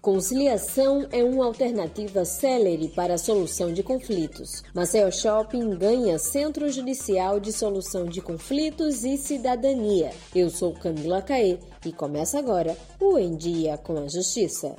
Conciliação é uma alternativa célere para a solução de conflitos. Maceió Shopping ganha Centro Judicial de Solução de Conflitos e Cidadania. Eu sou Camila Caê e começa agora o Em Dia com a Justiça.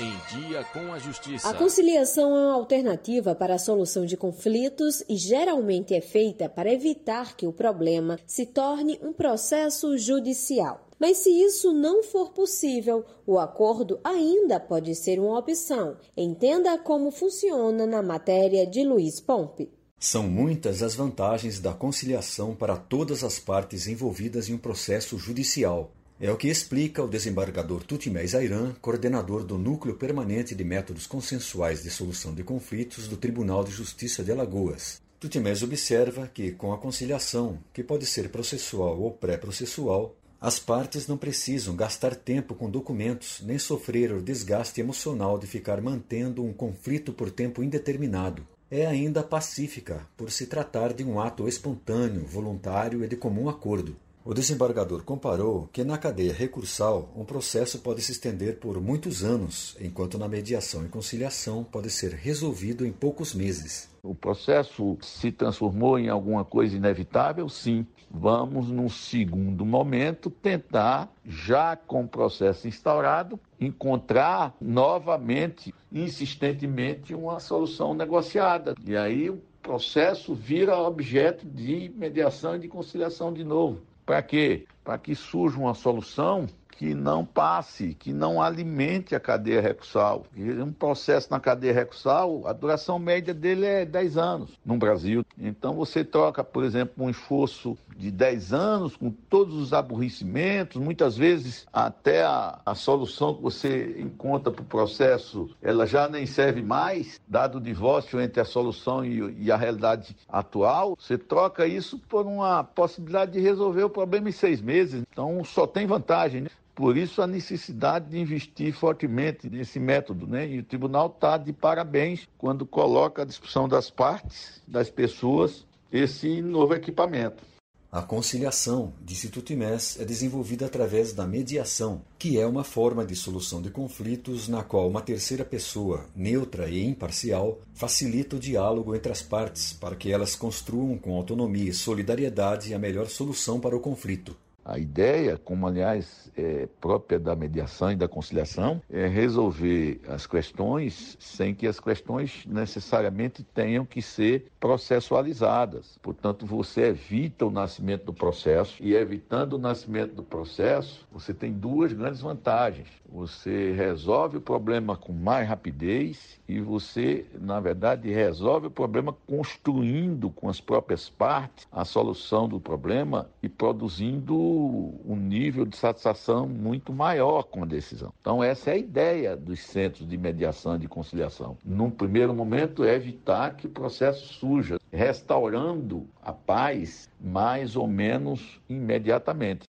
Em Dia com a Justiça. A conciliação é uma alternativa para a solução de conflitos e geralmente é feita para evitar que o problema se torne um processo judicial. Mas se isso não for possível, o acordo ainda pode ser uma opção. Entenda como funciona na matéria de Luiz Pompe. São muitas as vantagens da conciliação para todas as partes envolvidas em um processo judicial. É o que explica o desembargador Tutimés Airan, coordenador do Núcleo Permanente de Métodos Consensuais de Solução de Conflitos do Tribunal de Justiça de Alagoas. Tutimés observa que, com a conciliação, que pode ser processual ou pré-processual, as partes não precisam gastar tempo com documentos nem sofrer o desgaste emocional de ficar mantendo um conflito por tempo indeterminado. É ainda pacífica, por se tratar de um ato espontâneo, voluntário e de comum acordo. O desembargador comparou que na cadeia recursal um processo pode se estender por muitos anos, enquanto na mediação e conciliação pode ser resolvido em poucos meses. O processo se transformou em alguma coisa inevitável? Sim. Vamos, num segundo momento, tentar, já com o processo instaurado, encontrar novamente, insistentemente, uma solução negociada. E aí o processo vira objeto de mediação e de conciliação de novo. Para quê? Para que surja uma solução que não passe, que não alimente a cadeia recursal. Um processo na cadeia recursal, a duração média dele é 10 anos no Brasil. Então você troca, por exemplo, um esforço de 10 anos com todos os aborrecimentos, muitas vezes até a, a solução que você encontra para o processo, ela já nem serve mais, dado o divórcio entre a solução e, e a realidade atual, você troca isso por uma possibilidade de resolver o problema em seis meses. Então só tem vantagem. Né? Por isso a necessidade de investir fortemente nesse método, né? E o tribunal está de parabéns quando coloca à discussão das partes, das pessoas, esse novo equipamento. A conciliação, disse Tutimés, é desenvolvida através da mediação, que é uma forma de solução de conflitos na qual uma terceira pessoa, neutra e imparcial, facilita o diálogo entre as partes para que elas construam com autonomia e solidariedade a melhor solução para o conflito. A ideia, como aliás é própria da mediação e da conciliação, é resolver as questões sem que as questões necessariamente tenham que ser processualizadas. Portanto, você evita o nascimento do processo e evitando o nascimento do processo, você tem duas grandes vantagens. Você resolve o problema com mais rapidez e você, na verdade, resolve o problema construindo com as próprias partes a solução do problema e produzindo um nível de satisfação muito maior com a decisão. Então, essa é a ideia dos centros de mediação e de conciliação. Num primeiro momento, é evitar que o processo suja, restaurando a paz mais ou menos imediatamente.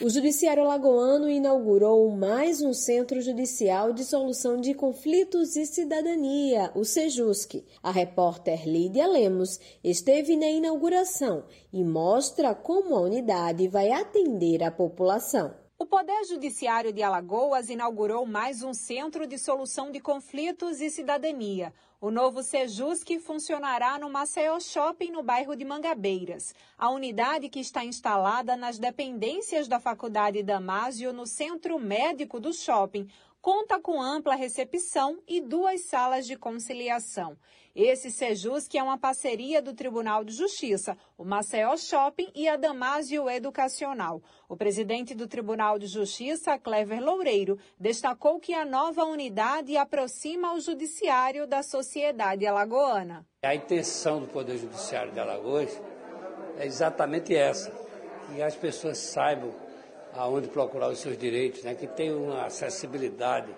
O Judiciário Alagoano inaugurou mais um Centro Judicial de Solução de Conflitos e Cidadania, o SEJUSC. A repórter Lídia Lemos esteve na inauguração e mostra como a unidade vai atender a população. O Poder Judiciário de Alagoas inaugurou mais um Centro de Solução de Conflitos e Cidadania. O novo Sejusc funcionará no Maceió Shopping, no bairro de Mangabeiras. A unidade que está instalada nas dependências da Faculdade Damásio, no centro médico do shopping, conta com ampla recepção e duas salas de conciliação. Esse Sejus, que é uma parceria do Tribunal de Justiça, o Maceió Shopping e a Damásio Educacional. O presidente do Tribunal de Justiça, Clever Loureiro, destacou que a nova unidade aproxima o judiciário da sociedade alagoana. A intenção do Poder Judiciário de Alagoas é exatamente essa, que as pessoas saibam aonde procurar os seus direitos, né? que tenha uma acessibilidade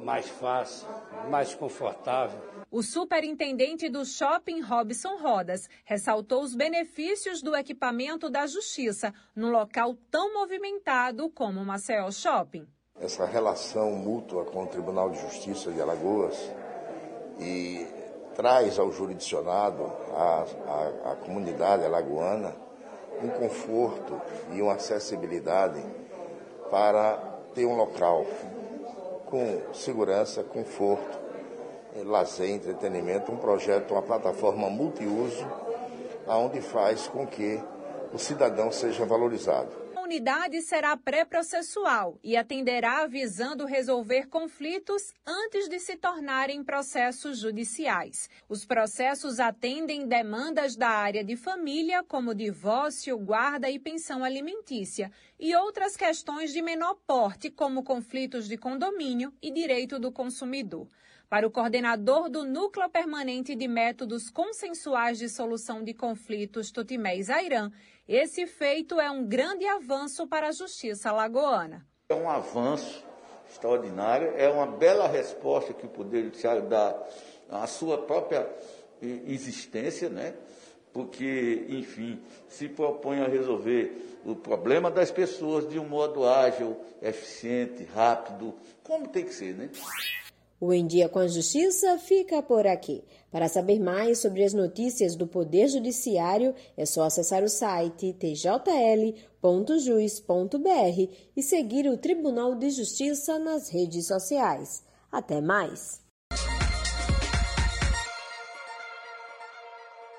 mais fácil, mais confortável. O superintendente do shopping Robson Rodas ressaltou os benefícios do equipamento da justiça num local tão movimentado como o Maceió Shopping. Essa relação mútua com o Tribunal de Justiça de Alagoas e traz ao jurisdicionado, à, à comunidade alagoana, um conforto e uma acessibilidade para ter um local com segurança, conforto, eh, lazer, entretenimento, um projeto, uma plataforma multiuso, aonde faz com que o cidadão seja valorizado unidade será pré-processual e atenderá visando resolver conflitos antes de se tornarem processos judiciais. Os processos atendem demandas da área de família, como divórcio, guarda e pensão alimentícia, e outras questões de menor porte, como conflitos de condomínio e direito do consumidor. Para o coordenador do Núcleo Permanente de Métodos Consensuais de Solução de Conflitos, Tutimés Airan, esse feito é um grande avanço para a justiça alagoana. É um avanço extraordinário, é uma bela resposta que o Poder Judiciário dá à sua própria existência, né? porque, enfim, se propõe a resolver o problema das pessoas de um modo ágil, eficiente, rápido, como tem que ser, né? O Em Dia com a Justiça fica por aqui. Para saber mais sobre as notícias do Poder Judiciário, é só acessar o site tjl.jus.br e seguir o Tribunal de Justiça nas redes sociais. Até mais!